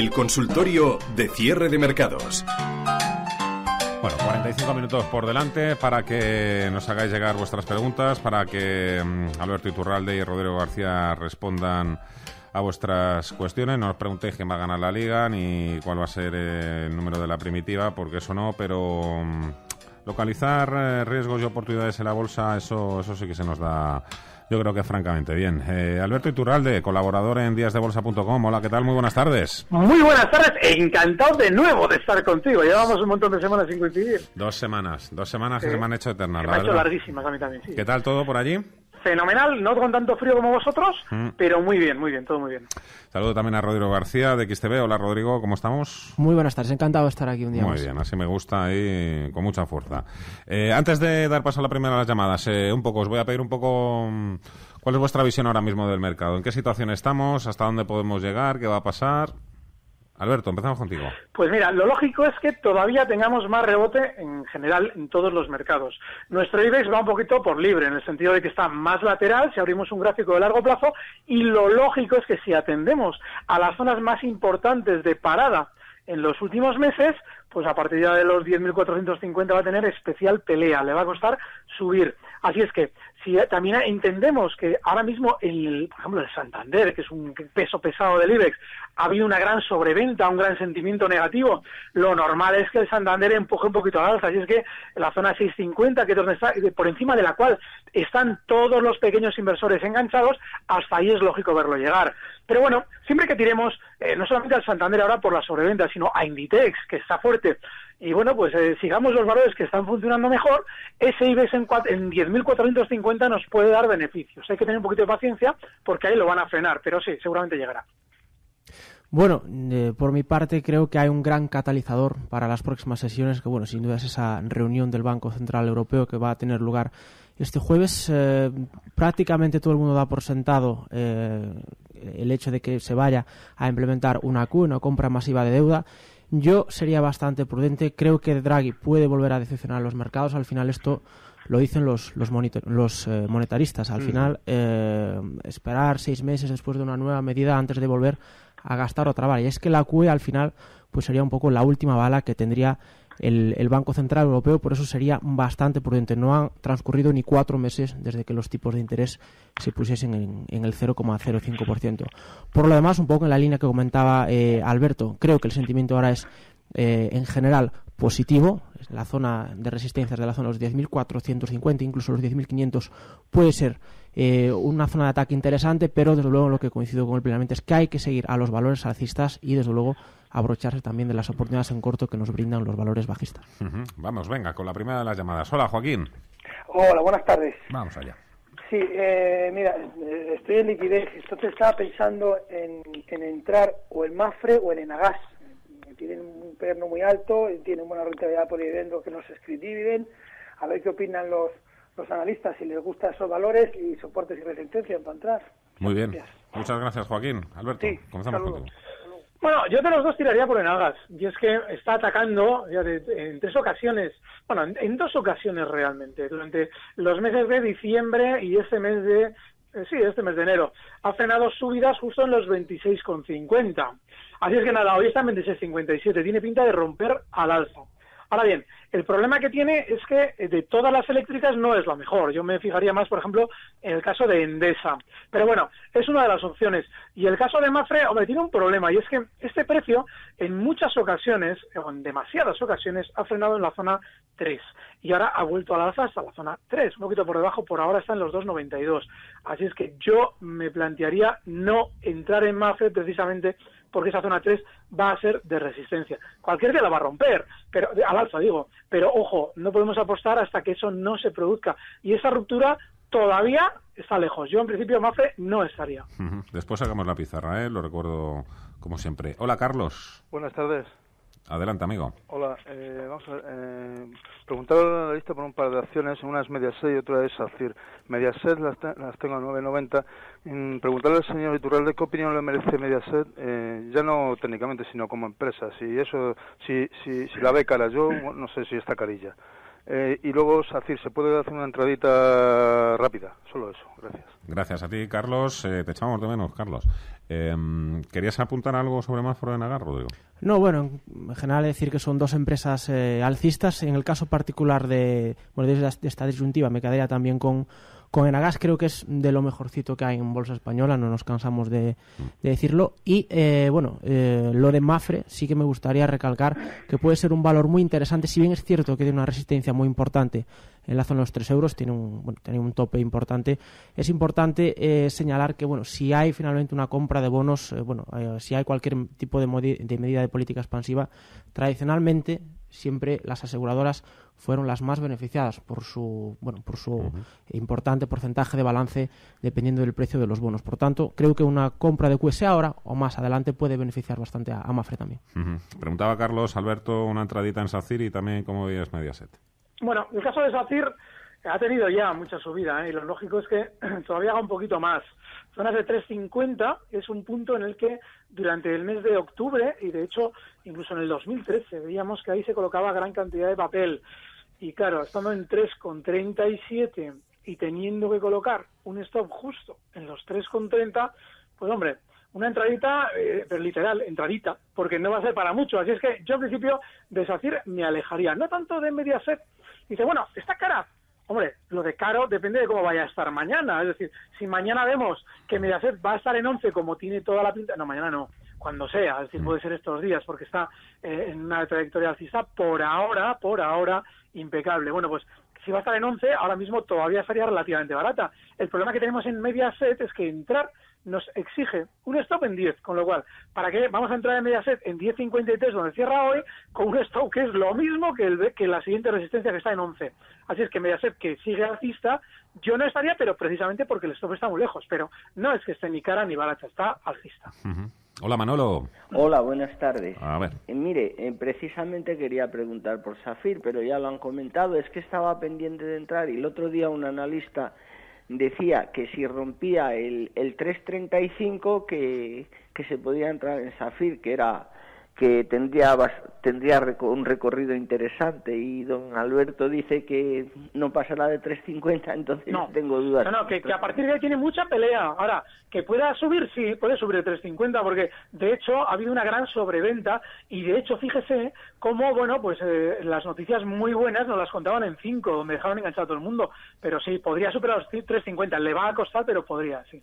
El consultorio de cierre de mercados. Bueno, 45 minutos por delante para que nos hagáis llegar vuestras preguntas, para que mm, Alberto Iturralde y Rodrigo García respondan a vuestras cuestiones. No os preguntéis quién va a ganar la liga ni cuál va a ser el número de la primitiva, porque eso no, pero mm, localizar eh, riesgos y oportunidades en la bolsa, eso, eso sí que se nos da yo creo que francamente bien. Eh, Alberto Iturralde, colaborador en díasdebolsa.com. Hola, ¿qué tal? Muy buenas tardes. Muy buenas tardes. Encantado de nuevo de estar contigo. Llevamos un montón de semanas sin coincidir. Dos semanas. Dos semanas que se me han hecho eternas. Se me han hecho larguísimas a mí también, sí. ¿Qué tal todo por allí? Fenomenal, no con tanto frío como vosotros, Mm. pero muy bien, muy bien, todo muy bien. Saludo también a Rodrigo García de XTV. Hola, Rodrigo, ¿cómo estamos? Muy buenas tardes, encantado de estar aquí un día Muy más. bien, así me gusta ahí con mucha fuerza. Eh, antes de dar paso a la primera de las llamadas, eh, un poco, os voy a pedir un poco mm, cuál es vuestra visión ahora mismo del mercado. ¿En qué situación estamos? ¿Hasta dónde podemos llegar? ¿Qué va a pasar? Alberto, empezamos contigo. Pues mira, lo lógico es que todavía tengamos más rebote en general en todos los mercados. Nuestro IBEX va un poquito por libre, en el sentido de que está más lateral si abrimos un gráfico de largo plazo, y lo lógico es que si atendemos a las zonas más importantes de parada en los últimos meses, pues a partir de los 10.450 va a tener especial pelea, le va a costar subir. Así es que si también entendemos que ahora mismo, el, por ejemplo, el Santander, que es un peso pesado del IBEX, ha habido una gran sobreventa, un gran sentimiento negativo, lo normal es que el Santander empuje un poquito al alza. Así es que la zona 650, que es por encima de la cual están todos los pequeños inversores enganchados, hasta ahí es lógico verlo llegar. Pero bueno, siempre que tiremos, eh, no solamente al Santander ahora por la sobreventa, sino a Inditex, que está fuerte, y bueno, pues eh, sigamos los valores que están funcionando mejor, ese IBEX en, en 10.450 nos puede dar beneficios. Hay que tener un poquito de paciencia porque ahí lo van a frenar, pero sí, seguramente llegará. Bueno, eh, por mi parte creo que hay un gran catalizador para las próximas sesiones, que bueno, sin duda es esa reunión del Banco Central Europeo que va a tener lugar este jueves. Eh, prácticamente todo el mundo da por sentado el hecho de que se vaya a implementar una Q, una compra masiva de deuda. Yo sería bastante prudente. Creo que Draghi puede volver a decepcionar a los mercados. Al final esto lo dicen los, los, monitor- los eh, monetaristas. Al final, eh, esperar seis meses después de una nueva medida antes de volver a gastar otra bala. Y es que la QE al final pues sería un poco la última bala que tendría el, Banco Central Europeo, por eso sería bastante prudente. No han transcurrido ni cuatro meses desde que los tipos de interés se pusiesen en, en el 0,05%. Por lo demás, un poco en la línea que comentaba eh, Alberto, creo que el sentimiento ahora es eh, en general positivo. La zona de resistencias de la zona de los 10.450, incluso los 10.500, puede ser eh, una zona de ataque interesante, pero desde luego lo que coincido con él plenamente es que hay que seguir a los valores alcistas y desde luego abrocharse también de las oportunidades en corto que nos brindan los valores bajistas. Vamos, venga, con la primera de las llamadas. Hola, Joaquín. Hola, buenas tardes. Vamos allá. Sí, eh, mira, eh, estoy en liquidez, entonces estaba pensando en, en entrar o en Mafre o en Enagas. Tienen un perno muy alto, tienen buena rentabilidad por dividendo que no se script dividend. A ver qué opinan los, los analistas, si les gustan esos valores y soportes y resistencia para entrar. Muy bien. Muchas gracias, Joaquín. Alberto, comenzamos contigo. Bueno, yo de los dos tiraría por Enagas. Y es que está atacando ya de- en tres ocasiones, bueno, en, en dos ocasiones realmente, durante los meses de diciembre y este mes de, eh, sí, este mes de enero. Ha frenado subidas justo en los 26,50. Así es que nada, hoy está en 26,57. Tiene pinta de romper al alza. Ahora bien, el problema que tiene es que eh, de todas las eléctricas no es la mejor. Yo me fijaría más, por ejemplo, en el caso de Endesa. Pero bueno, es una de las opciones. Y el caso de Mafre, hombre, tiene un problema y es que este precio en muchas ocasiones, o en demasiadas ocasiones, ha frenado en la zona 3 y ahora ha vuelto al alza hasta la zona 3, un poquito por debajo, por ahora está en los 2,92. Así es que yo me plantearía no entrar en Mafre precisamente porque esa zona 3 va a ser de resistencia. Cualquier día la va a romper, pero al alza digo, pero ojo, no podemos apostar hasta que eso no se produzca y esa ruptura todavía está lejos. Yo en principio Mafre no estaría. Después sacamos la pizarra, ¿eh? lo recuerdo como siempre. Hola Carlos. Buenas tardes. Adelante, amigo. Hola, eh, vamos a eh, preguntar a la lista por un par de acciones, una es Mediaset y otra es SACIR. Mediaset las, las tengo a 9.90. Mm, preguntarle al señor Iturralde qué opinión le merece Mediaset, eh, ya no técnicamente, sino como empresa. Si eso, si, si, si la ve cara, yo no sé si está carilla. Eh, y luego, SACIR, ¿se puede hacer una entradita rápida? Solo eso, gracias. Gracias a ti, Carlos. Eh, te echamos de menos, Carlos. Eh, ¿Querías apuntar algo sobre Mafro de Nagar, Rodrigo? No, bueno, en general decir que son dos empresas eh, alcistas. En el caso particular de, bueno, de esta disyuntiva me quedaría también con, con Enagas creo que es de lo mejorcito que hay en bolsa española, no nos cansamos de, decirlo. Y eh, bueno, eh, lo de Mafre sí que me gustaría recalcar que puede ser un valor muy interesante, si bien es cierto que tiene una resistencia muy importante en la zona de los 3 euros, tiene un, bueno, tiene un tope importante. Es importante eh, señalar que bueno, si hay finalmente una compra de bonos, bueno, si hay cualquier tipo de, de medida de política expansiva, tradicionalmente siempre las aseguradoras fueron las más beneficiadas por su bueno por su importante porcentaje de balance dependiendo del precio de los bonos. Por tanto, creo que una compra de QS ahora o más adelante puede beneficiar bastante a, Mafre también. Preguntaba Carlos Alberto una entradita en SACIR y también cómo veías Mediaset. Bueno, el caso de SACIR ha tenido ya mucha subida ¿eh? y lo lógico es que todavía haga un poquito más. Zonas de 350 es un punto en el que durante el mes de octubre y de hecho incluso en el 2013 veíamos que ahí se colocaba gran cantidad de papel y claro, estando en 3,37 y teniendo que colocar un stop justo en los 3,30, pues hombre, una entradita, eh, pero literal, entradita, porque no va a ser para mucho. Así es que yo al principio de SACIR me alejaría, no tanto de Mediaset. Dice, bueno, está cara. Hombre, lo de caro depende de cómo vaya a estar mañana. Es decir, si mañana vemos que Mediaset va a estar en 11 como tiene toda la pinta, no, mañana no cuando sea, es decir, mm. puede ser estos días, porque está eh, en una trayectoria alcista, por ahora, por ahora, impecable. Bueno, pues si va a estar en 11, ahora mismo todavía estaría relativamente barata. El problema que tenemos en Mediaset es que entrar nos exige un stop en 10, con lo cual, ¿para qué vamos a entrar en Mediaset en 10.53 donde cierra hoy con un stop que es lo mismo que, el, que la siguiente resistencia que está en 11? Así es que Mediaset que sigue alcista, yo no estaría, pero precisamente porque el stop está muy lejos, pero no es que esté ni cara ni barata, está alcista. Hola Manolo. Hola, buenas tardes. A ver. Eh, mire, eh, precisamente quería preguntar por Safir, pero ya lo han comentado, es que estaba pendiente de entrar y el otro día un analista decía que si rompía el, el 335 que, que se podía entrar en Safir, que era que tendría tendría un recorrido interesante y don Alberto dice que no pasará de 3.50, entonces no tengo dudas. No, no, que, a partir de ahí tiene mucha pelea. Ahora, que pueda subir, sí, puede subir de 3.50 porque de hecho ha habido una gran sobreventa y de hecho fíjese cómo, bueno, pues eh, las noticias muy buenas nos las contaban en 5, donde dejaban enganchado a todo el mundo, pero sí, podría superar los 3.50, le va a costar, pero podría, sí.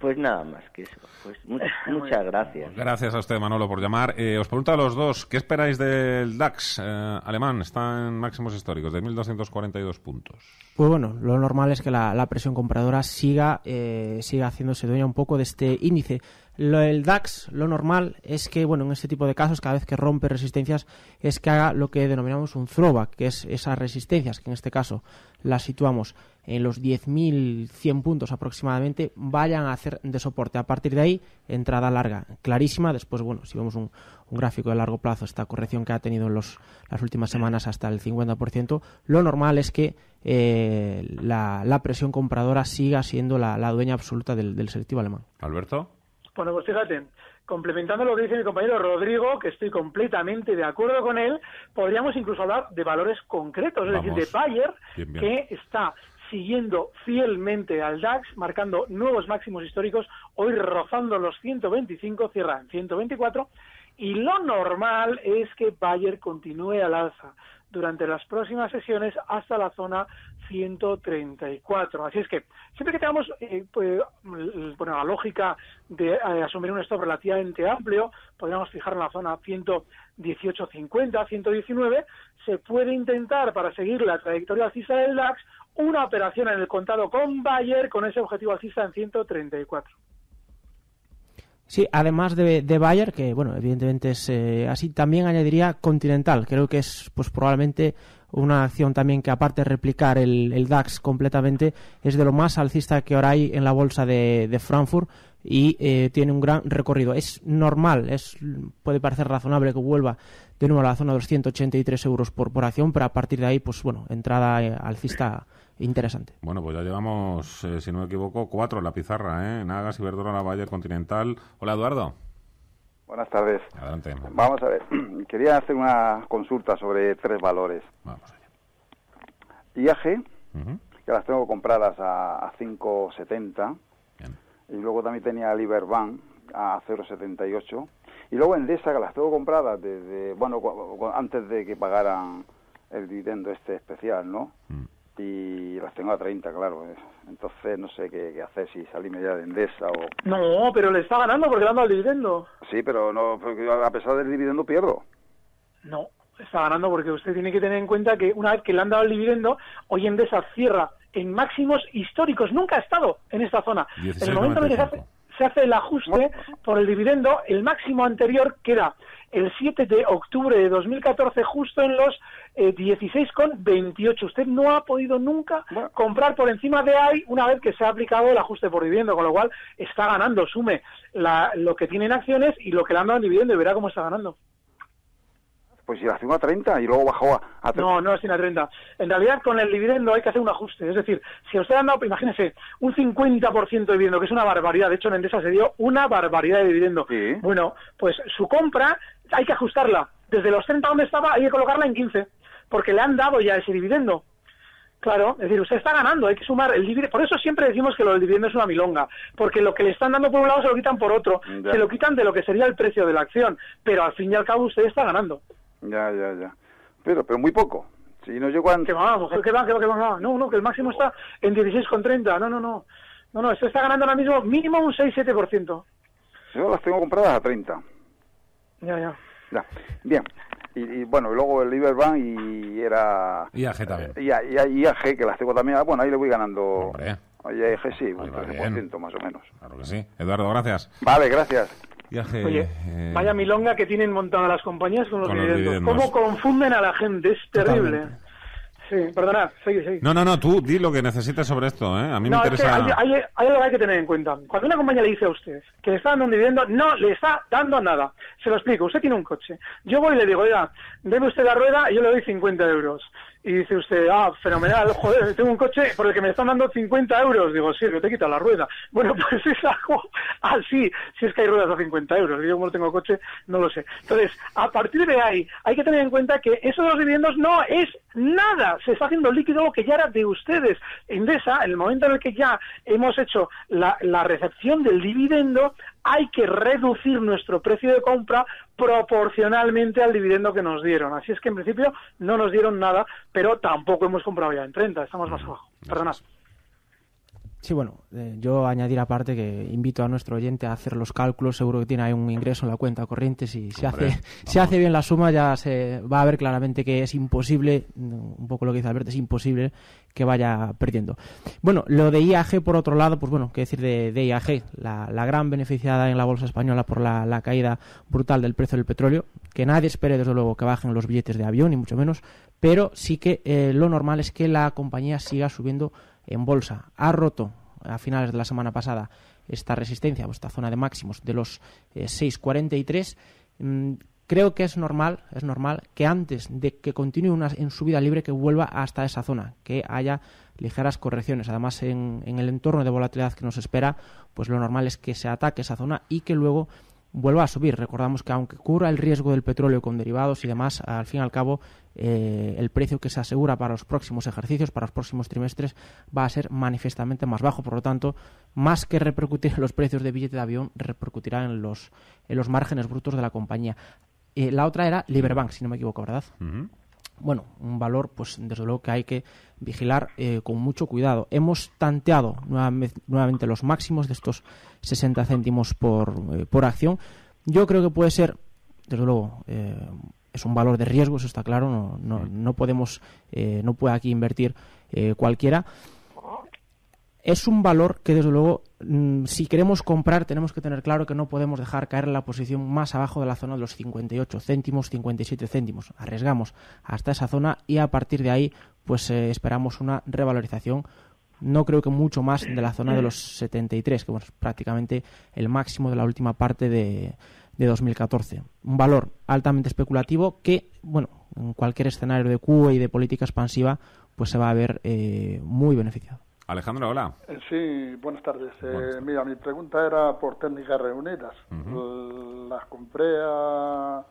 Pues nada más que eso. Pues muchas, gracias. Gracias a usted, Manolo, por llamar. Eh, os pregunto a los dos, ¿qué esperáis del DAX eh, alemán? Está en máximos históricos, de 1.242 puntos. Pues bueno, lo normal es que la, presión compradora siga, eh, siga haciéndose dueña un poco de este índice. Lo, el DAX, lo normal es que, bueno, en este tipo de casos, cada vez que rompe resistencias, es que haga lo que denominamos un throwback, que es esas resistencias, que en este caso las situamos en los 10.100 puntos aproximadamente, vayan a hacer de soporte. A partir de ahí, entrada larga, clarísima. Después, bueno, si vemos un, gráfico de largo plazo, esta corrección que ha tenido en los, las últimas semanas hasta el 50%, lo normal es que eh, la, presión compradora siga siendo la, dueña absoluta del, del selectivo alemán. Alberto. Bueno, pues fíjate, complementando lo que dice mi compañero Rodrigo, que estoy completamente de acuerdo con él, podríamos incluso hablar de valores concretos, es decir, de Bayer, que está siguiendo fielmente al DAX, marcando nuevos máximos históricos, hoy rozando los 125, cierra en 124, y lo normal es que Bayer continúe al alza. durante las próximas sesiones hasta la zona 134. Así es que siempre que tengamos eh, pues, bueno, la lógica de eh, asumir un stop relativamente amplio, podríamos fijar en la zona 118.50, 119, se puede intentar para seguir la trayectoria alcista del DAX una operación en el contado con Bayer con ese objetivo alcista en 134. Sí, además de, de Bayer, que bueno, evidentemente es eh, así, también añadiría Continental. Creo que es pues probablemente una acción también que aparte de replicar el, DAX completamente, es de lo más alcista que ahora hay en la bolsa de, Frankfurt y eh, tiene un gran recorrido. Es normal, es puede parecer razonable que vuelva de nuevo a la zona de los 183 euros por, por acción, pero a partir de ahí, pues bueno, entrada eh, alcista interesante. Bueno, pues ya llevamos, eh, si no me equivoco, cuatro en la pizarra, ¿eh? Nagas, Iberdrola, Valle, Continental. Hola, Eduardo. Buenas tardes. Adelante. Vamos a ver, quería hacer una consulta sobre tres valores. Vamos allá. IAG, que las tengo compradas a, a 5,70. Y luego también tenía Liberbank a 0,78. Y luego Endesa, que las tengo compradas desde, bueno, antes de que pagaran el dividendo este especial, ¿no? Mm y las tengo a 30, claro. Eh. Entonces no sé qué, hacer, si salirme ya de Endesa o... No, pero le está ganando porque le han dado el dividendo. Sí, pero no, a pesar del dividendo pierdo. No, está ganando porque usted tiene que tener en cuenta que una vez que le han dado el dividendo, hoy Endesa cierra en máximos históricos. Nunca ha estado en esta zona. en el momento en que se hace, se hace el ajuste por el dividendo, el máximo anterior queda el 7 de octubre de 2014 justo en los eh, 16,28. Usted no ha podido nunca comprar por encima de ahí una vez que se ha aplicado el ajuste por dividendo, con lo cual está ganando, sume lo que tiene en acciones y lo que le han dado en dividendo y verá cómo está ganando. Pues si la hacemos a 30 y luego bajó a, a 30. No, no es a 30. En realidad con el dividendo hay que hacer un ajuste. Es decir, si usted ha dado, imagínese, un 50% de dividendo, que es una barbaridad. De hecho, en Endesa se dio una barbaridad de dividendo. Bueno, pues su compra hay que ajustarla. Desde los 30 donde estaba hay que colocarla en 15, porque le han dado ya ese dividendo. Claro, es decir, usted está ganando, hay que sumar el dividendo. Por eso siempre decimos que lo del dividendo es una milonga, porque lo que le están dando por un lado se lo quitan por otro, se lo quitan de lo que sería el precio de la acción, pero al fin y al cabo usted está ganando. Ya, ya, ya. Pero, pero muy poco. Si no llegó a... Que va, que va, que va, que va. No, no, que el máximo está en 16,30. No, no, no. No, no, usted está ganando ahora mismo mínimo un 6-7%. Yo las tengo compradas a 30. Ya, ya. Ya. Bien. Y, y, bueno, luego el Liberbank y era... IAG también. Y, y, IAG, que las tengo también. Ah, bueno, ahí le voy ganando... Hombre. IAG sí, un 13% más o menos. Claro que sí. Eduardo, gracias. Vale, gracias. Oye, eh... vaya milonga que tienen montada las compañías con los, dividendos. ¿Cómo confunden a la gente? Es terrible. Sí, perdonad, sigue, sigue. No, no, no, tú di lo que necesites sobre esto, ¿eh? A mí me interesa... hay, hay, algo que hay que tener en cuenta. Cuando una compañía le dice a usted que le está dando un dividendo, no le está dando nada. Se lo explico, usted tiene un coche. Yo voy y le digo, oiga, deme usted la rueda y yo le doy 50 euros. Y dice usted, ah, fenomenal, joder, tengo un coche por el que me están dando 50 euros. Digo, sí, que te quita la rueda. Bueno, pues es algo así, si es que hay ruedas a 50 euros. Yo como no tengo coche, no lo sé. Entonces, a partir de ahí, hay que tener en cuenta que eso de los dividendos no es nada. Se está haciendo líquido lo que ya era de ustedes. Endesa, en el momento en el que ya hemos hecho la, la recepción del dividendo, hay que reducir nuestro precio de compra proporcionalmente al dividendo que nos dieron. Así es que en principio no nos dieron nada, pero tampoco hemos comprado ya en 30, estamos más abajo. Perdonad. Sí, bueno, eh, yo añadir aparte que invito a nuestro oyente a hacer los cálculos, seguro que tiene ahí un ingreso en la cuenta corriente, si se hace, si hace bien la suma ya se va a ver claramente que es imposible, un poco lo que dice Alberto, es imposible que vaya perdiendo. Bueno, lo de IAG por otro lado, pues bueno, qué decir de, IAG, la, gran beneficiada en la bolsa española por la, caída brutal del precio del petróleo, que nadie espere desde luego que bajen los billetes de avión, ni mucho menos, pero sí que eh, lo normal es que la compañía siga subiendo en bolsa. Ha roto a finales de la semana pasada esta resistencia, esta zona de máximos de los 6.43. Eh, mm, creo que es normal, es normal que antes de que continúe una en subida libre que vuelva hasta esa zona, que haya ligeras correcciones. Además, en, en el entorno de volatilidad que nos espera, pues lo normal es que se ataque esa zona y que luego vuelva a subir. Recordamos que aunque cubra el riesgo del petróleo con derivados y demás, al fin y al cabo eh, el precio que se asegura para los próximos ejercicios, para los próximos trimestres, va a ser manifiestamente más bajo. Por lo tanto, más que repercutir en los precios de billete de avión, repercutirá en los, en los márgenes brutos de la compañía. Eh, la otra era Liberbank, si no me equivoco, ¿verdad? Bueno, un valor, pues desde luego que hay que vigilar eh, con mucho cuidado. Hemos tanteado nuevamente, los máximos de estos 60 céntimos por, eh, por acción. Yo creo que puede ser, desde luego, eh, es un valor de riesgo, eso está claro, no, no, no podemos, no puede aquí invertir cualquiera es un valor que desde luego mm, si queremos comprar tenemos que tener claro que no podemos dejar caer la posición más abajo de la zona de los 58 céntimos, 57 céntimos. Arriesgamos hasta esa zona y a partir de ahí pues eh, esperamos una revalorización no creo que mucho más de la zona de los 73, que es prácticamente el máximo de la última parte de, de 2014. Un valor altamente especulativo que, bueno, en cualquier escenario de QE y de política expansiva, pues se va a ver eh, muy beneficiado. Alejandro, hola. Eh, sí, buenas tardes. Eh, mira, mi pregunta era por técnicas reunidas. Las compré a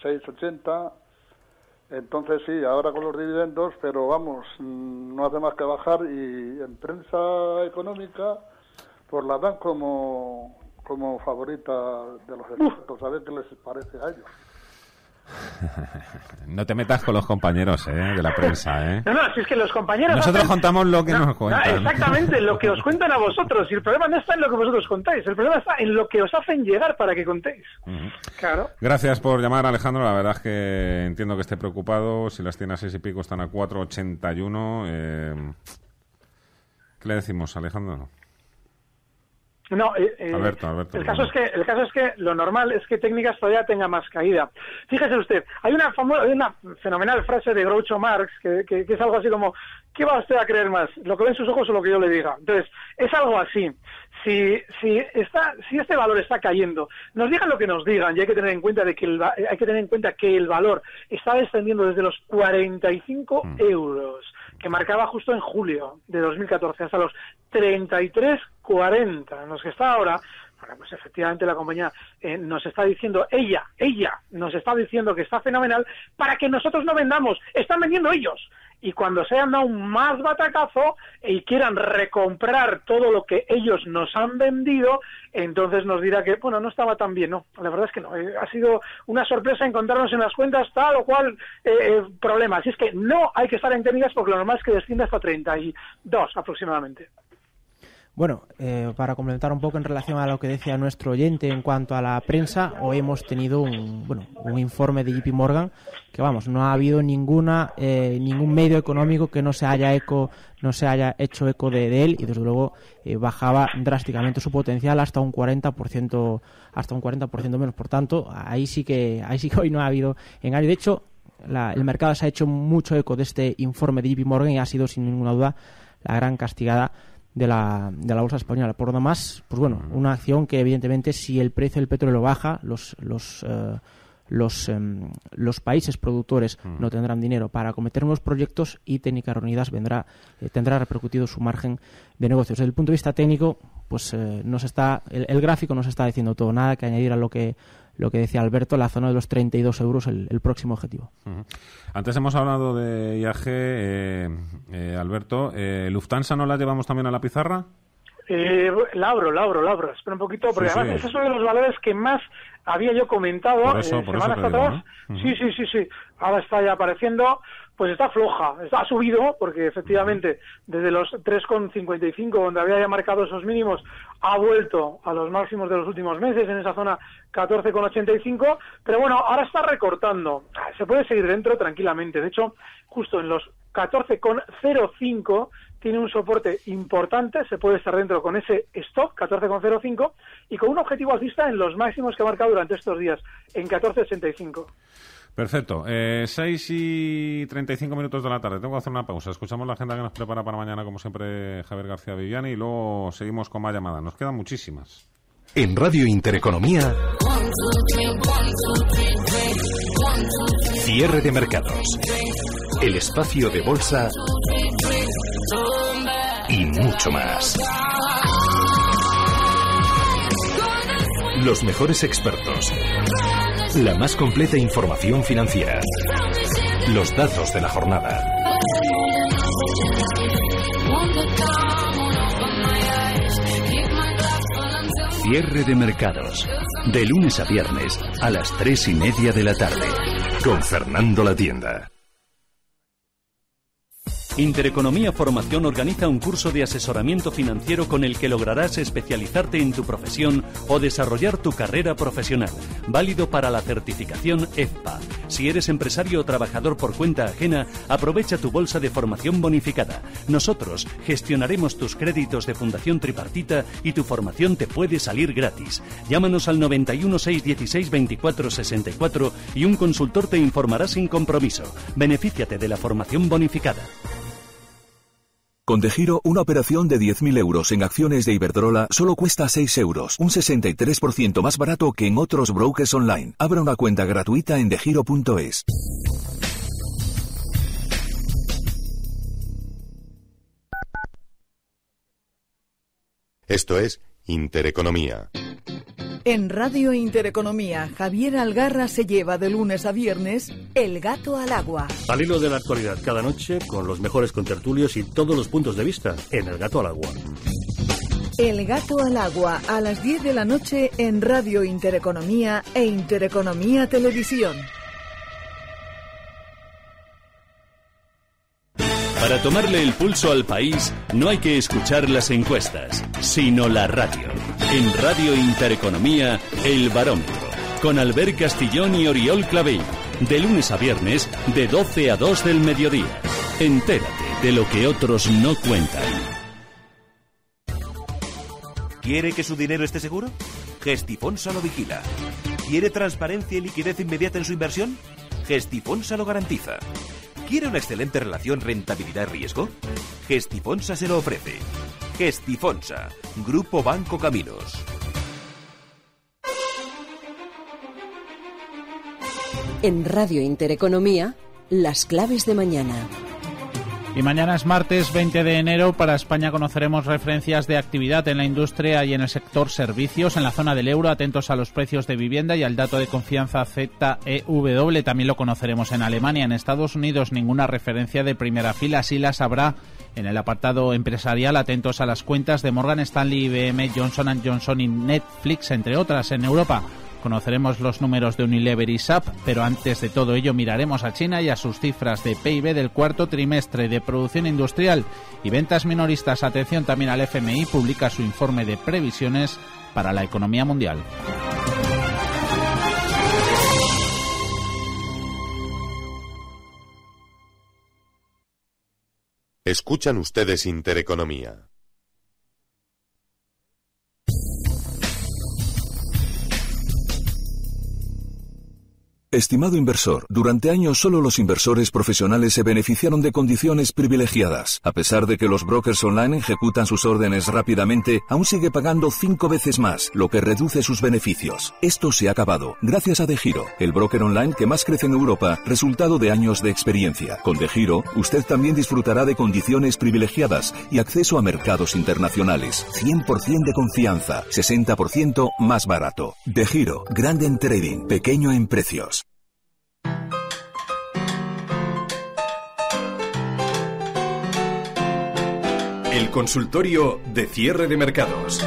6.80. Entonces sí, ahora con los dividendos, pero vamos, mm, no hace más que bajar y en prensa económica pues la dan como, como favorita de los expertos. A ver qué les parece a ellos. No te metas con los compañeros ¿eh? de la prensa. ¿eh? No, no, si es que los compañeros. Nosotros contamos lo que nos cuentan. exactamente, lo que os cuentan a vosotros. Y el problema no está en lo que vosotros contáis, el problema está en lo que os hacen llegar para que contéis. Claro. Gracias por llamar, Alejandro. La verdad es que entiendo que esté preocupado. Si las tiene a seis y pico, están a 4,81. Eh... ¿Qué le decimos, Alejandro? No, eh, eh, el caso es que el caso es que lo normal es que técnicas todavía tenga más caída. Fíjese usted, hay una una fenomenal frase de Groucho Marx que, que, es algo así como ¿qué va usted a creer más? ¿Lo que ven sus ojos o lo que yo le diga? Entonces, es algo así. Si, si, está, si este valor está cayendo, nos digan lo que nos digan y hay que tener en cuenta de que el, hay que tener en cuenta que el valor está descendiendo desde los 45 mm. euros que marcaba justo en julio de 2014 hasta los 33,40 en los que está ahora, bueno, pues efectivamente la compañía eh, nos está diciendo, ella, ella nos está diciendo que está fenomenal para que nosotros no vendamos, están vendiendo ellos y cuando se hayan dado más batacazo y quieran recomprar todo lo que ellos nos han vendido, entonces nos dirá que, bueno, no estaba tan bien, no, la verdad es que no, eh, ha sido una sorpresa encontrarnos en las cuentas tal o cual eh, eh, problema, así es que no hay que estar en técnicas porque lo normal es que descienda hasta 32 aproximadamente. Bueno, eh, para complementar un poco en relación a lo que decía nuestro oyente en cuanto a la prensa, hoy hemos tenido un, bueno, un informe de JP Morgan que, vamos, no ha habido ninguna eh, ningún medio económico que no se haya eco no se haya hecho eco de, él y desde luego eh, bajaba drásticamente su potencial hasta un 40% hasta un 40% menos. Por tanto, ahí sí que ahí sí que hoy no ha habido engaño. De hecho, el mercado se ha hecho mucho eco de este informe de JP Morgan y ha sido sin ninguna duda la gran castigada de la, de la bolsa española. Por lo demás, pues bueno, una acción que evidentemente si el precio del petróleo baja, los los eh, los, em, los países productores no tendrán dinero para acometer nuevos proyectos y Técnicas Reunidas vendrá eh, tendrá repercutido su margen de negocios. Desde el punto de vista técnico, pues eh, nos está el, el, gráfico nos está diciendo todo, nada que añadir a lo que lo que decía Alberto, la zona de los 32 euros el, el próximo objetivo. Antes hemos hablado de IAG, eh, eh, Alberto. Eh, ¿Lufthansa no la llevamos también a la pizarra? Eh, Lauro, Lauro, Lauro, espera un poquito, porque además ese es uno de los valores que más había yo comentado semanas atrás. Sí, sí, sí, sí. Ahora está ya apareciendo pues está floja, ha subido porque efectivamente desde los 3,55 donde había ya marcado esos mínimos ha vuelto a los máximos de los últimos meses en esa zona 14,85, pero bueno, ahora está recortando. Se puede seguir dentro tranquilamente. De hecho, justo en los 14,05 tiene un soporte importante, se puede estar dentro con ese stop 14,05 y con un objetivo alcista en los máximos que ha marcado durante estos días en 14,85. Perfecto. Eh, 6 y 35 minutos de la tarde. Tengo que hacer una pausa. Escuchamos la agenda que nos prepara para mañana, como siempre, Javier García Viviani, y luego seguimos con más llamadas. Nos quedan muchísimas. En Radio Intereconomía, cierre de mercados. El espacio de bolsa y mucho más. Los mejores expertos la más completa información financiera. Los datos de la jornada. Cierre de mercados. De lunes a viernes a las tres y media de la tarde. Con Fernando La Tienda. Intereconomía Formación organiza un curso de asesoramiento financiero con el que lograrás especializarte en tu profesión o desarrollar tu carrera profesional, válido para la certificación EFPA. Si eres empresario o trabajador por cuenta ajena, aprovecha tu bolsa de formación bonificada. Nosotros gestionaremos tus créditos de Fundación Tripartita y tu formación te puede salir gratis. Llámanos al 91 616 24 64 y un consultor te informará sin compromiso. Benefíciate de la formación bonificada. Con De Giro, una operación de 10.000 euros en acciones de Iberdrola solo cuesta 6 euros, un 63% más barato que en otros brokers online. Abra una cuenta gratuita en degiro.es. Esto es Intereconomía. En Radio Intereconomía, Javier Algarra se lleva de lunes a viernes El gato al agua. Al hilo de la actualidad cada noche con los mejores contertulios y todos los puntos de vista en El gato al agua. El gato al agua a las 10 de la noche en Radio Intereconomía e Intereconomía Televisión. Tomarle el pulso al país no hay que escuchar las encuestas, sino la radio. En Radio Intereconomía, El Barómetro, con Albert Castillón y Oriol Clavell, de lunes a viernes, de 12 a 2 del mediodía. Entérate de lo que otros no cuentan. ¿Quiere que su dinero esté seguro? Gestifonsa lo vigila. ¿Quiere transparencia y liquidez inmediata en su inversión? Gestifonsa lo garantiza. ¿Quiere una excelente relación rentabilidad-riesgo? Gestifonsa se lo ofrece. Gestifonsa, Grupo Banco Caminos. En Radio Intereconomía, las claves de mañana. Y mañana es martes 20 de enero. Para España conoceremos referencias de actividad en la industria y en el sector servicios. En la zona del euro, atentos a los precios de vivienda y al dato de confianza ZEW. También lo conoceremos en Alemania. En Estados Unidos, ninguna referencia de primera fila. Sí las habrá en el apartado empresarial. Atentos a las cuentas de Morgan Stanley, IBM, Johnson Johnson y Netflix, entre otras. En Europa, Conoceremos los números de Unilever y SAP, pero antes de todo ello miraremos a China y a sus cifras de PIB del cuarto trimestre de producción industrial y ventas minoristas. Atención también al FMI, publica su informe de previsiones para la economía mundial. Escuchan ustedes Intereconomía. Estimado inversor, durante años solo los inversores profesionales se beneficiaron de condiciones privilegiadas. A pesar de que los brokers online ejecutan sus órdenes rápidamente, aún sigue pagando cinco veces más, lo que reduce sus beneficios. Esto se ha acabado, gracias a DeGiro, el broker online que más crece en Europa, resultado de años de experiencia. Con DeGiro, usted también disfrutará de condiciones privilegiadas y acceso a mercados internacionales. 100% de confianza, 60% más barato. DeGiro, grande en trading, pequeño en precios. El consultorio de cierre de mercados.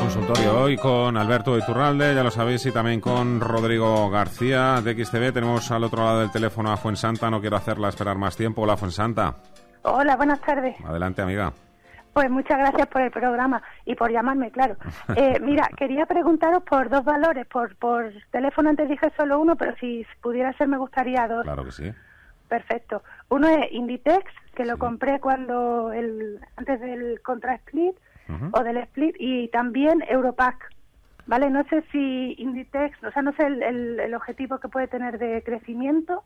Consultorio hoy con Alberto Iturralde, ya lo sabéis, y también con Rodrigo García de XTV. Tenemos al otro lado del teléfono a Fuensanta, no quiero hacerla esperar más tiempo. Hola, Fuensanta. Hola, buenas tardes. Adelante, amiga. Pues muchas gracias por el programa y por llamarme, claro. Eh, mira, quería preguntaros por dos valores. Por, por teléfono antes dije solo uno, pero si pudiera ser me gustaría dos. Claro que sí. Perfecto. Uno es Inditex, que lo compré cuando el antes del contra split o del split, y también Europac. Vale, no sé si Inditex, o sea, no sé el, el, el objetivo que puede tener de crecimiento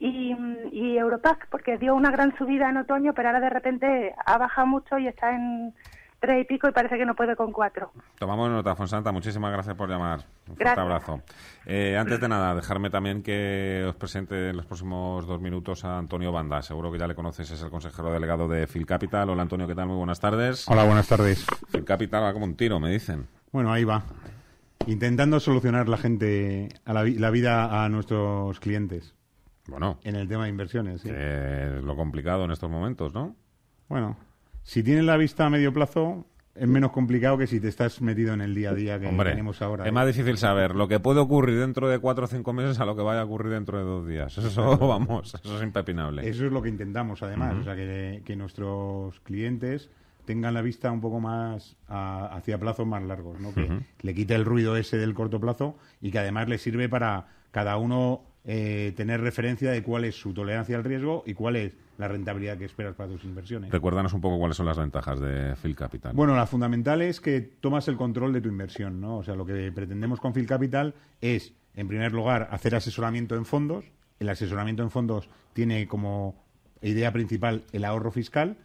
y, y Europac, porque dio una gran subida en otoño, pero ahora de repente ha bajado mucho y está en tres y pico y parece que no puede con cuatro. Tomamos nota, Fonsanta. Muchísimas gracias por llamar. Un fuerte Gracias. abrazo. Eh, antes de nada, dejarme también que os presente en los próximos dos minutos a Antonio Banda. Seguro que ya le conoces, es el consejero delegado de Phil Capital. Hola, Antonio, ¿qué tal? Muy buenas tardes. Hola, buenas tardes. Phil Capital va como un tiro, me dicen. Bueno, ahí va. Intentando solucionar la gente, a la, la vida a nuestros clientes. Bueno. En el tema de inversiones, sí. Eh, lo complicado en estos momentos, ¿no? Bueno, si tienen la vista a medio plazo, es menos complicado que si te estás metido en el día a día que Hombre, tenemos ahora. es ¿eh? más difícil saber lo que puede ocurrir dentro de cuatro o cinco meses a lo que vaya a ocurrir dentro de dos días. Eso, vamos, eso es impepinable. Eso es lo que intentamos, además, o sea, que, que nuestros clientes tengan la vista un poco más a- hacia plazos más largos, ¿no? que le quite el ruido ese del corto plazo y que además le sirve para cada uno eh, tener referencia de cuál es su tolerancia al riesgo y cuál es la rentabilidad que esperas para tus inversiones. Recuérdanos un poco cuáles son las ventajas de Phil Capital. Bueno, la fundamental es que tomas el control de tu inversión, ¿no? O sea, lo que pretendemos con Phil Capital es, en primer lugar, hacer asesoramiento en fondos. El asesoramiento en fondos tiene como idea principal el ahorro fiscal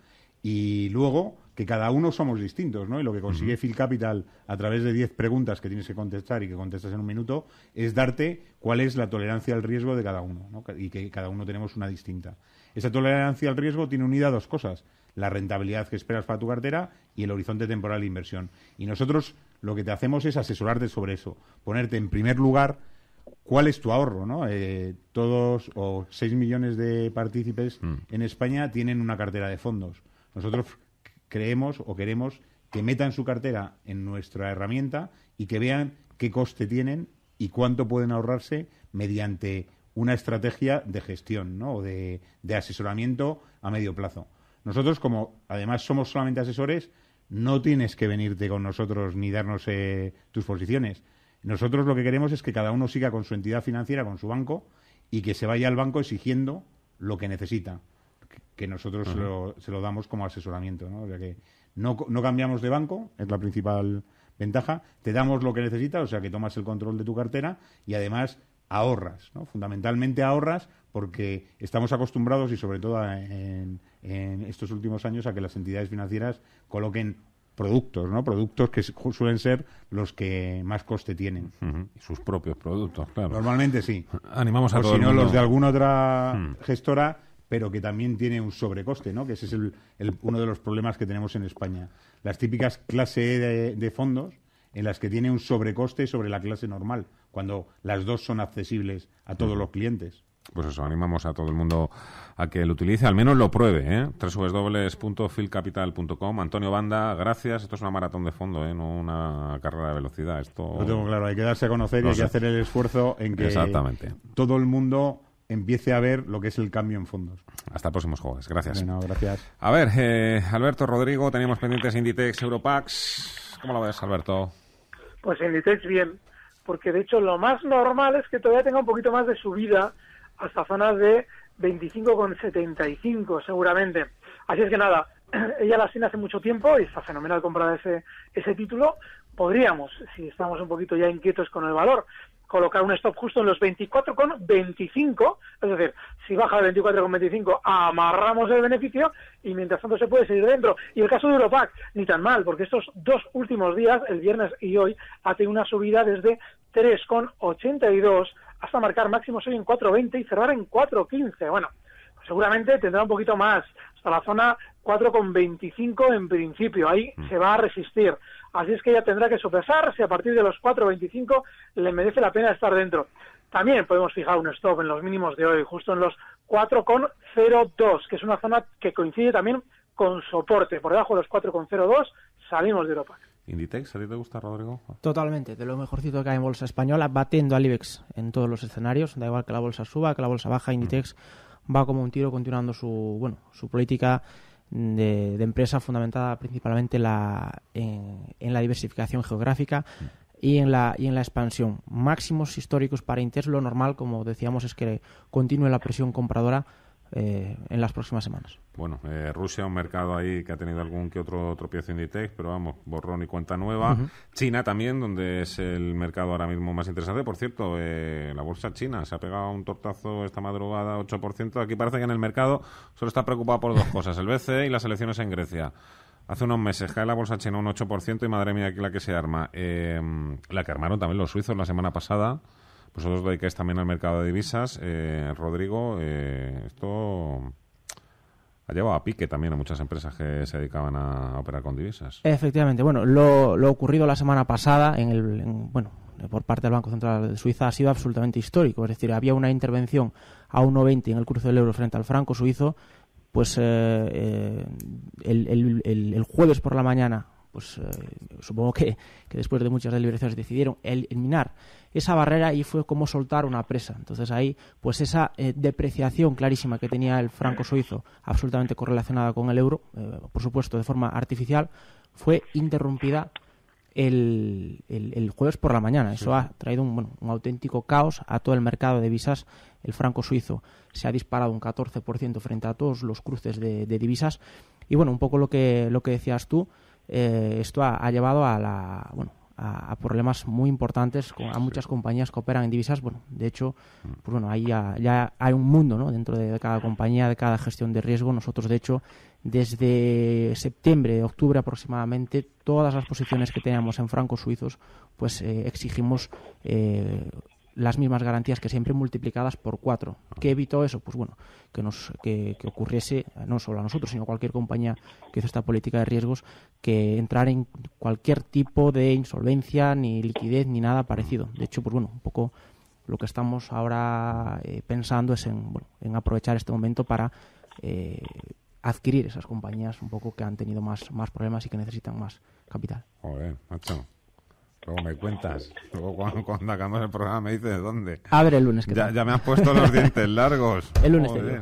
y luego que cada uno somos distintos, ¿no? Y lo que consigue Phil Capital a través de 10 preguntas que tienes que contestar y que contestas en un minuto es darte cuál es la tolerancia al riesgo de cada uno, ¿no? Y que cada uno tenemos una distinta. Esa tolerancia al riesgo tiene unida dos cosas, la rentabilidad que esperas para tu cartera y el horizonte temporal de inversión. Y nosotros lo que te hacemos es asesorarte sobre eso, ponerte en primer lugar cuál es tu ahorro, ¿no? Eh, todos o 6 millones de partícipes en España tienen una cartera de fondos. Nosotros creemos o queremos que metan su cartera en nuestra herramienta y que vean qué coste tienen y cuánto pueden ahorrarse mediante una estrategia de gestión ¿no? o de, de asesoramiento a medio plazo. Nosotros, como además somos solamente asesores, no tienes que venirte con nosotros ni darnos eh, tus posiciones. Nosotros lo que queremos es que cada uno siga con su entidad financiera, con su banco, y que se vaya al banco exigiendo lo que necesita, que- nosotros se, lo, se lo damos como asesoramiento. ¿no? O sea que no, no cambiamos de banco, es la principal ventaja, te damos lo que necesitas, o sea que tomas el control de tu cartera y además ahorras, ¿no? fundamentalmente ahorras porque estamos acostumbrados y sobre todo en, en estos últimos años a que las entidades financieras coloquen productos, ¿no? Productos que su- suelen ser los que más coste tienen. Sus propios productos, claro. Normalmente sí. Animamos a o si no, los de alguna otra Hmm. gestora, pero que también tiene un sobrecoste, ¿no? Que ese es el- el- uno de los problemas que tenemos en España. Las típicas clase E de, de fondos en las que tiene un sobrecoste sobre la clase normal, cuando las dos son accesibles a todos los clientes. Pues eso, animamos a todo el mundo a que lo utilice, al menos lo pruebe, ¿eh? www.filcapital.com. Antonio Banda, gracias. Esto es una maratón de fondo, ¿eh? No una carrera de velocidad. Esto... Lo tengo claro, hay que darse a conocer y hay que hacer el esfuerzo en que Exactamente. todo el mundo empiece a ver lo que es el cambio en fondos. Hasta próximos jueves. Gracias. Bueno, gracias. A ver, eh, Alberto Rodrigo, teníamos pendientes Inditex, Europax. ¿Cómo lo ves, Alberto? Pues Inditex bien, porque de hecho lo más normal es que todavía tenga un poquito más de subida hasta zonas de 25,75 seguramente. Así es que nada, ella la tiene hace mucho tiempo y está fenomenal comprar ese, ese título. Podríamos, si estamos un poquito ya inquietos con el valor, colocar un stop justo en los 24,25, es decir, si baja al 24,25 amarramos el beneficio y mientras tanto se puede seguir dentro. Y el caso de Europac, ni tan mal, porque estos dos últimos días, el viernes y hoy, ha tenido una subida desde 3,82 hasta marcar máximos hoy en 4,20 y cerrar en 4,15. Bueno, pues seguramente tendrá un poquito más, hasta la zona 4,25 en principio, ahí se va a resistir. Así es que ella tendrá que sopesar si a partir de los 4,25 le merece la pena estar dentro. También podemos fijar un stop en los mínimos de hoy, justo en los 4,02, que es una zona que coincide también con soporte. Por debajo de los 4,02 salimos de Europa. Inditex, ¿a ti te gusta, Rodrigo? Totalmente, de lo mejorcito que hay en bolsa española, batiendo al IBEX en todos los escenarios, da igual que la bolsa suba, que la bolsa baja, Inditex va como un tiro continuando su, bueno, su política de, empresa fundamentada principalmente la, en, en la diversificación geográfica y en la y en la expansión. Máximos históricos para Inditex, lo normal, como decíamos, es que continúe la presión compradora eh, en las próximas semanas. Bueno, eh, Rusia, un mercado ahí que ha tenido algún que otro tropiezo Inditex, pero vamos, borrón y cuenta nueva. China también, donde es el mercado ahora mismo más interesante. Por cierto, eh, la bolsa china se ha pegado un tortazo esta madrugada, 8%. Aquí parece que en el mercado solo está preocupado por dos cosas, el BCE y las elecciones en Grecia. Hace unos meses cae la bolsa china un 8% y madre mía, aquí la que se arma. Eh, la que armaron también los suizos la semana pasada. Vosotros dedicáis también al mercado de divisas. Eh, Rodrigo, eh, esto ha llevado a pique también a muchas empresas que se dedicaban a operar con divisas. Efectivamente, bueno, lo, ocurrido la semana pasada en el, en- bueno, por parte del Banco Central de Suiza ha sido absolutamente histórico. Es decir, había una intervención a 1,20 en el cruce del euro frente al franco suizo, pues eh, eh, el- el jueves por la mañana pues eh, supongo que, que, después de muchas deliberaciones decidieron eliminar esa barrera y fue como soltar una presa. Entonces ahí, pues esa eh, depreciación clarísima que tenía el franco suizo, absolutamente correlacionada con el euro, eh, por supuesto de forma artificial, fue interrumpida el, el, jueves por la mañana. Eso ha traído un, bueno, un, auténtico caos a todo el mercado de divisas. El franco suizo se ha disparado un 14% frente a todos los cruces de, de, divisas. Y bueno, un poco lo que, lo que decías tú, eh, esto ha, ha, llevado a la, bueno, a, problemas muy importantes a muchas compañías que operan en divisas. Bueno, de hecho, pues bueno, ahí ya, ya hay un mundo ¿no? dentro de, cada compañía, de cada gestión de riesgo. Nosotros, de hecho, desde septiembre, octubre aproximadamente, todas las posiciones que teníamos en francos suizos, pues eh, exigimos eh, las mismas garantías que siempre multiplicadas por cuatro. ¿Qué evitó eso? Pues bueno, que, nos, que, ocurriese, no solo a nosotros, sino a cualquier compañía que hizo esta política de riesgos, que entrar en cualquier tipo de insolvencia, ni liquidez, ni nada parecido. De hecho, pues bueno, un poco lo que estamos ahora eh, pensando es en, bueno, en aprovechar este momento para eh, adquirir esas compañías un poco que han tenido más, más problemas y que necesitan más capital. Joder, macho. Luego me cuentas. Luego cuando, cuando acabamos el programa me dices de dónde. A ver el lunes. ya, ya, me has puesto los dientes largos. El lunes Joder.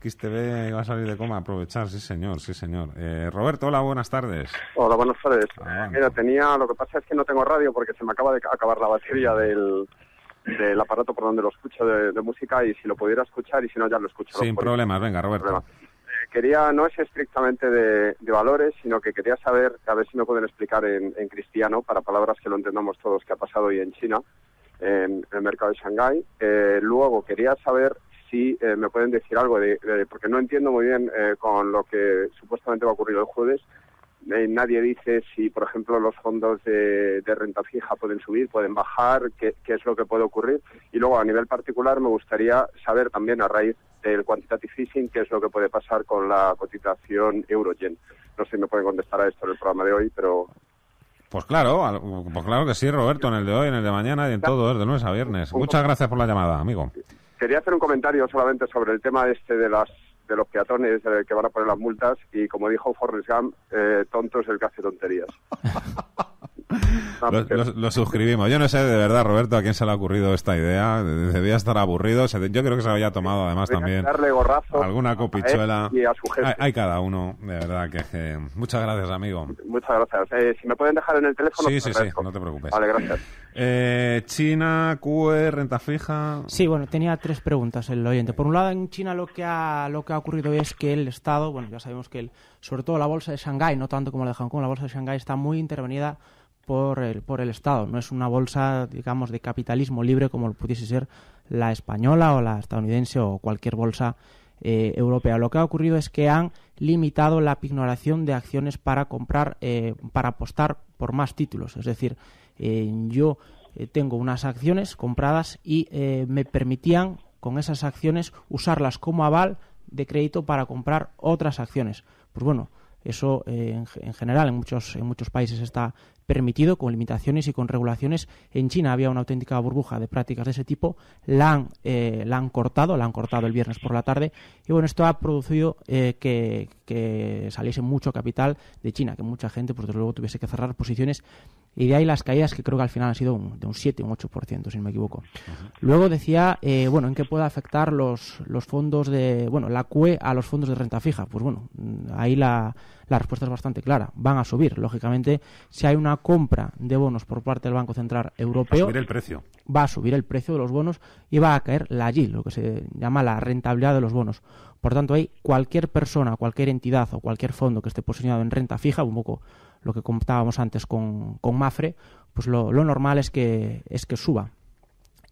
XTV va a salir de coma, aprovechar, sí señor, sí señor. Eh, Roberto, hola, buenas tardes. Hola, buenas tardes. Ah, Mira, tenía, lo que pasa es que no tengo radio porque se me acaba de acabar la batería del, del aparato por donde lo escucho de, de, música y si lo pudiera escuchar y si no ya lo escucho. Sin problemas, venga, Roberto quería, no es estrictamente de, valores, sino que quería saber, a ver si me pueden explicar en, cristiano, para palabras que lo entendamos todos, qué ha pasado hoy en China, en, el mercado de Shanghái. Eh, luego quería saber si eh, me pueden decir algo, de, porque no entiendo muy bien eh, con lo que supuestamente va a ocurrir el jueves. nadie dice si, por ejemplo, los fondos de, renta fija pueden subir, pueden bajar, qué, qué es lo que puede ocurrir. Y luego, a nivel particular, me gustaría saber también, a raíz del quantitative easing, qué es lo que puede pasar con la cotización euro-yen. No sé si me pueden contestar a esto en el programa de hoy, pero... Pues claro, pues claro que sí, Roberto, en el de hoy, en el de mañana y en todo, de lunes a viernes. Muchas gracias por la llamada, amigo. Quería hacer un comentario solamente sobre el tema este de las de los peatones eh, que van a poner las multas y como dijo Forrest Gump, eh, tonto es el que hace tonterías. Lo, suscribimos. Yo no sé de verdad, Roberto, a quién se le ha ocurrido esta idea. Debía estar aburrido. Yo creo que se había tomado además también alguna copichuela. Hay, cada uno, de verdad, que, Muchas gracias, amigo. Muchas gracias. Eh, si me pueden dejar en el teléfono. Sí, sí, sí, no te preocupes. Vale, gracias. Eh, China, QE, renta fija. Sí, bueno, tenía tres preguntas el oyente. Por un lado, en China lo que ha, lo que ha ocurrido es que el Estado, bueno, ya sabemos que el, sobre todo la bolsa de Shanghái, no tanto como la de Hong Kong, la bolsa de Shanghái está muy intervenida por el, por el Estado. No es una bolsa, digamos, de capitalismo libre como pudiese ser la española o la estadounidense o cualquier bolsa eh, europea. Lo que ha ocurrido es que han limitado la pignoración de acciones para comprar, eh, para apostar por más títulos. Es decir, eh, yo tengo unas acciones compradas y me permitían con esas acciones usarlas como aval de crédito para comprar otras acciones. Pues bueno, eso en, en, general en muchos, en muchos países está permitido con limitaciones y con regulaciones. En China había una auténtica burbuja de prácticas de ese tipo, la han, eh, la han cortado, la han cortado el viernes por la tarde y bueno, esto ha producido eh, que, saliese mucho capital de China, que mucha gente pues desde luego tuviese que cerrar posiciones y de ahí las caídas que creo que al final han sido de un 7, un 8%, si no me equivoco. Luego decía, eh, bueno, ¿en qué puede afectar los, los fondos de, bueno, la QE a los fondos de renta fija? Pues bueno, ahí la, la respuesta es bastante clara, van a subir. Lógicamente, si hay una compra de bonos por parte del Banco Central Europeo, va a subir el precio. Va a subir el precio de los bonos y va a caer la yield, lo que se llama la rentabilidad de los bonos. Por tanto, hay cualquier persona, cualquier entidad o cualquier fondo que esté posicionado en renta fija, un poco lo que contábamos antes con, con Mafre, pues lo, normal es que, es que suba.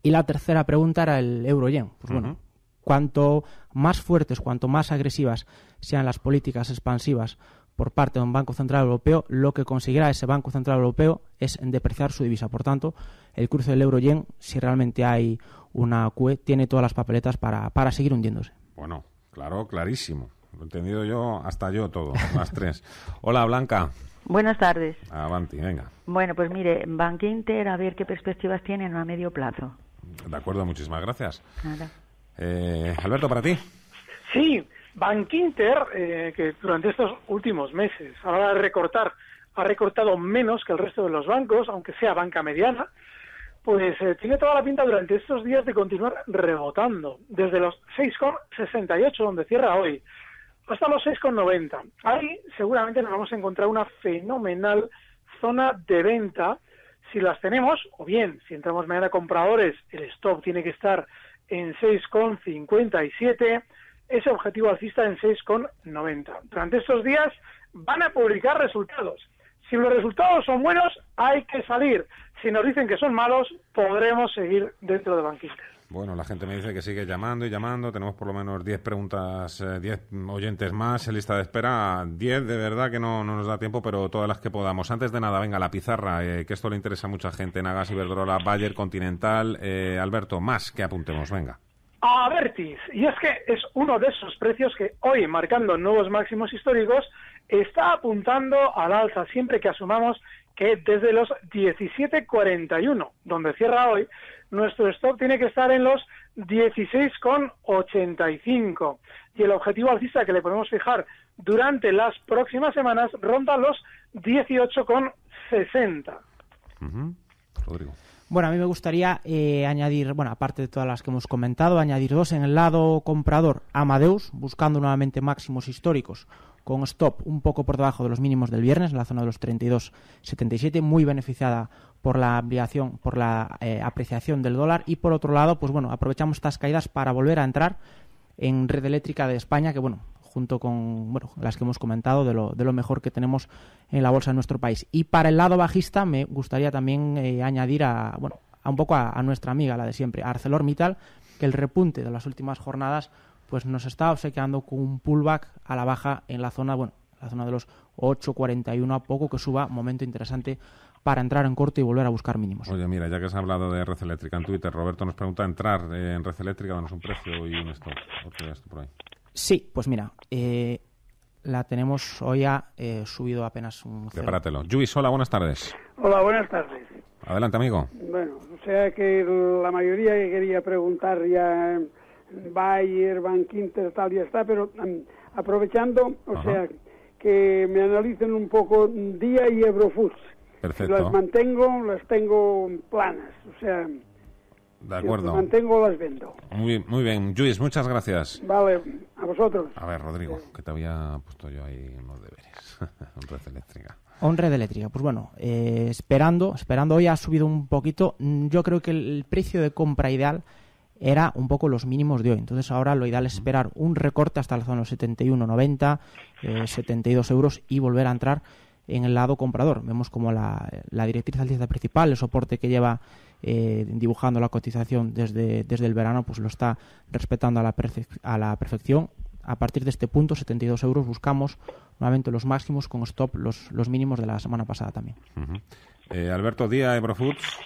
Y la tercera pregunta era el euro-yen. Pues bueno, cuanto más fuertes, cuanto más agresivas sean las políticas expansivas por parte de un Banco Central Europeo, lo que conseguirá ese Banco Central Europeo es depreciar su divisa. Por tanto, el cruce del euro-yen, si realmente hay una QE, tiene todas las papeletas para, para seguir hundiéndose. Bueno, claro, clarísimo. Lo he entendido yo, hasta yo todo, las tres. Hola, Blanca. Buenas tardes. Avanti, venga. Bueno, pues mire, Bank Inter, a ver qué perspectivas tienen a medio plazo. De acuerdo, muchísimas gracias. Nada. Eh, Alberto, para ti. Sí, Bank Inter, eh, que durante estos últimos meses, a la hora de recortar ha recortado menos que el resto de los bancos, aunque sea banca mediana, pues eh, tiene toda la pinta durante estos días de continuar rebotando, desde los 6,68 donde cierra hoy, hasta los 6,90. Ahí seguramente nos vamos a encontrar una fenomenal zona de venta si las tenemos, o bien, si entramos mañana compradores, el stop tiene que estar en 6,57, ese objetivo alcista en 6,90. Durante estos días van a publicar resultados. Si los resultados son buenos, hay que salir. Si nos dicen que son malos, podremos seguir dentro de banquistas. Bueno, la gente me dice que sigue llamando y llamando. Tenemos por lo menos 10 preguntas, 10 eh, oyentes más en lista de espera. 10 de verdad que no, no, nos da tiempo, pero todas las que podamos. Antes de nada, venga, la pizarra, eh, que esto le interesa a mucha gente. Nagas, Iberdrola, Bayer, Continental. Eh, Alberto, más que apuntemos, venga. Avertis. Y es que es uno de esos precios que hoy, marcando nuevos máximos históricos, está apuntando al alza siempre que asumamos que desde los 17.41, donde cierra hoy, nuestro stock tiene que estar en los 16,85 y el objetivo alcista que le podemos fijar durante las próximas semanas ronda los 18,60. Bueno, a mí me gustaría eh, añadir, bueno, aparte de todas las que hemos comentado, añadir dos en el lado comprador, Amadeus, buscando nuevamente máximos históricos con stop un poco por debajo de los mínimos del viernes, en la zona de los 32,77, muy beneficiada por la ampliación, por la eh, apreciación del dólar. Y por otro lado, pues bueno, aprovechamos estas caídas para volver a entrar en red eléctrica de España, que bueno, junto con bueno, las que hemos comentado de lo, de lo mejor que tenemos en la bolsa de nuestro país. Y para el lado bajista me gustaría también eh, añadir a, bueno, a un poco a, a, nuestra amiga, la de siempre, ArcelorMittal, que el repunte de las últimas jornadas pues nos está obsequiando con un pullback a la baja en la zona, bueno, la zona de los 8.41 a poco que suba, momento interesante para entrar en corto y volver a buscar mínimos. Oye, mira, ya que has hablado de red eléctrica en Twitter, Roberto nos pregunta entrar en red eléctrica, danos un precio y un stop. Por ahí. Sí, pues mira, eh, la tenemos hoy ha eh, subido apenas un... Prepáratelo. Luis, hola, buenas tardes. Hola, buenas tardes. Adelante, amigo. Bueno, o sea que la mayoría que quería preguntar ya Bayer, Bank Inter, tal, ya está, pero um, aprovechando, o Ajá. sea, que me analicen un poco Día y Eurofoods. Perfecto. Las mantengo, las tengo planas, o sea... De acuerdo. Mantengo, las vendo. Muy, muy bien. Luis, muchas gracias. Vale, a vosotros. A ver, Rodrigo, que te había puesto yo ahí unos deberes. red eléctrica. On red eléctrica. Pues bueno, eh, esperando, esperando, hoy ha subido un poquito. Yo creo que el precio de compra ideal era un poco los mínimos de hoy. Entonces ahora lo ideal es esperar un recorte hasta la zona 71,90, eh, 72 euros y volver a entrar en el lado comprador. Vemos como la, la directriz alcista principal, el soporte que lleva eh, dibujando la cotización desde, desde el verano, pues lo está respetando a la, a la perfección. A partir de este punto, 72 euros, buscamos nuevamente los máximos con stop los, los mínimos de la semana pasada también. Uh -huh. eh, Alberto Díaz, Eurofoods.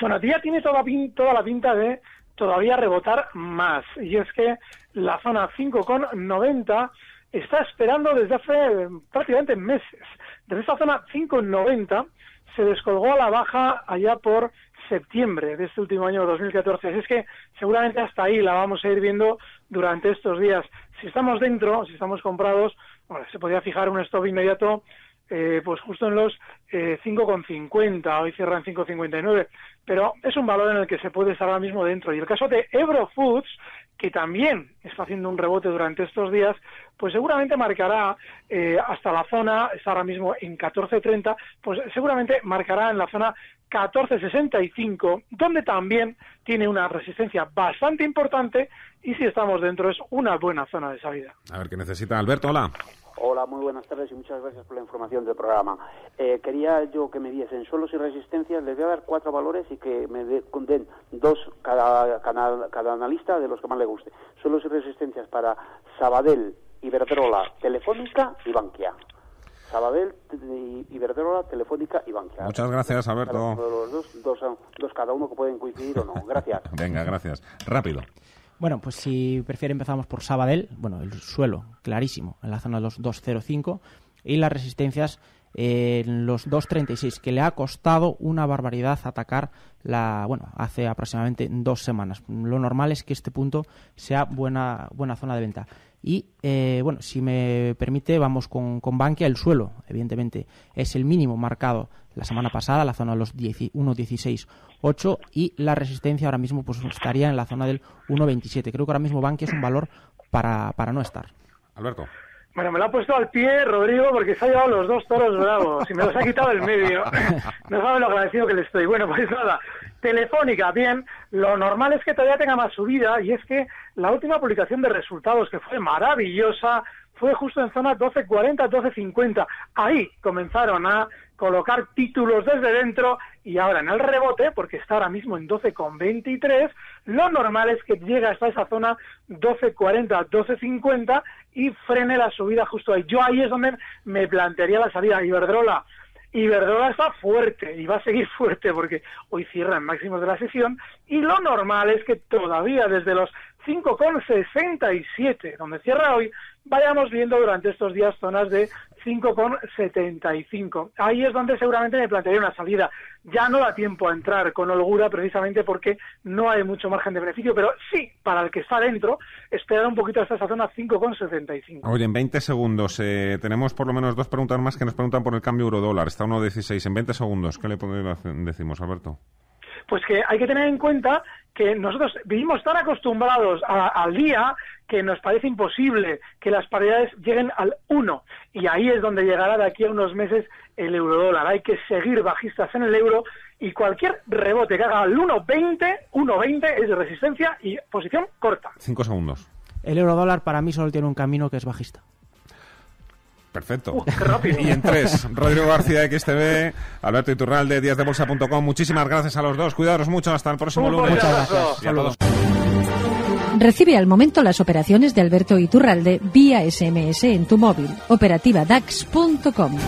Bueno, Díaz tiene toda, toda la pinta de todavía rebotar más. Y es que la zona 5,90 está esperando desde hace prácticamente meses. Desde esta zona 5,90 se descolgó a la baja allá por septiembre de este último año 2014. Así es que seguramente hasta ahí la vamos a ir viendo durante estos días. Si estamos dentro, si estamos comprados, bueno, se podría fijar un stop inmediato eh, pues justo en los eh, 5,50, hoy cierran 5,59, pero es un valor en el que se puede estar ahora mismo dentro. Y el caso de Eurofoods, que también está haciendo un rebote durante estos días, pues seguramente marcará eh, hasta la zona, está ahora mismo en 14.30, pues seguramente marcará en la zona 14.65, donde también tiene una resistencia bastante importante y si estamos dentro es una buena zona de salida. A ver, ¿qué necesita Alberto? Hola. Hola, muy buenas tardes y muchas gracias por la información del programa. Eh, quería yo que me diesen suelos y resistencias, les voy a dar cuatro valores y que me de, den dos cada, cada, cada, analista de los que más le guste. Suelos y resistencias para Sabadell, Iberdrola, Telefónica y Bankia. Sabadell, Iberdrola, Telefónica y Bankia. Muchas gracias, Alberto. Los dos, dos, dos cada uno que pueden coincidir o no. Gracias. Venga, gracias. Rápido. Bueno, pues si prefiere empezamos por Sabadell, bueno, el suelo clarísimo en la zona de los 205 y las resistencias en los 2.36, que le ha costado una barbaridad atacar la, bueno, hace aproximadamente dos semanas. Lo normal es que este punto sea buena, buena zona de venta. Y, eh, bueno, si me permite, vamos con, con Bankia. El suelo, evidentemente, es el mínimo marcado la semana pasada, la zona de los 1.16.8 y la resistencia ahora mismo pues estaría en la zona del 1.27. Creo que ahora mismo Bankia es un valor para, para no estar. Alberto. Bueno, me lo ha puesto al pie Rodrigo porque se ha llevado los dos toros bravos y me los ha quitado del medio. No sabe lo agradecido que le estoy. Bueno, pues nada, Telefónica, bien, lo normal es que todavía tenga más subida y es que la última publicación de resultados que fue maravillosa fue justo en zona 12.40, 12.50. Ahí comenzaron a colocar títulos desde dentro y ahora en el rebote, porque está ahora mismo en 12,23, lo normal es que llegue hasta esa zona 12,40, 12,50 y frene la subida justo ahí. Yo ahí es donde me plantearía la salida. Iberdrola, Iberdrola está fuerte y va a seguir fuerte porque hoy cierra en máximos de la sesión y lo normal es que todavía desde los 5,67, donde cierra hoy, vayamos viendo durante estos días zonas de 5,75. Ahí es donde seguramente me plantearía una salida. Ya no da tiempo a entrar con holgura precisamente porque no hay mucho margen de beneficio, pero sí, para el que está dentro, esperar un poquito hasta esa zona 5,75. Oye, en 20 segundos, eh, tenemos por lo menos dos preguntas más que nos preguntan por el cambio euro-dólar. Está 1,16 en 20 segundos. ¿Qué le decimos, Alberto? Pues que hay que tener en cuenta que nosotros vivimos tan acostumbrados al día que nos parece imposible que las paridades lleguen al 1 y ahí es donde llegará de aquí a unos meses el eurodólar. Hay que seguir bajistas en el euro y cualquier rebote que haga al 1.20, 1.20 es de resistencia y posición corta. Cinco segundos. El eurodólar para mí solo tiene un camino que es bajista. Perfecto. Uh, qué rápido. Y en tres, Rodrigo García de XTV, Alberto Iturralde, Díaz de Bolsa.com. Muchísimas gracias a los dos. Cuidaros mucho. Hasta el próximo lunes. Muchas gracias. Recibe al momento las operaciones de Alberto Iturralde vía SMS en tu móvil. Operativa DAX.com.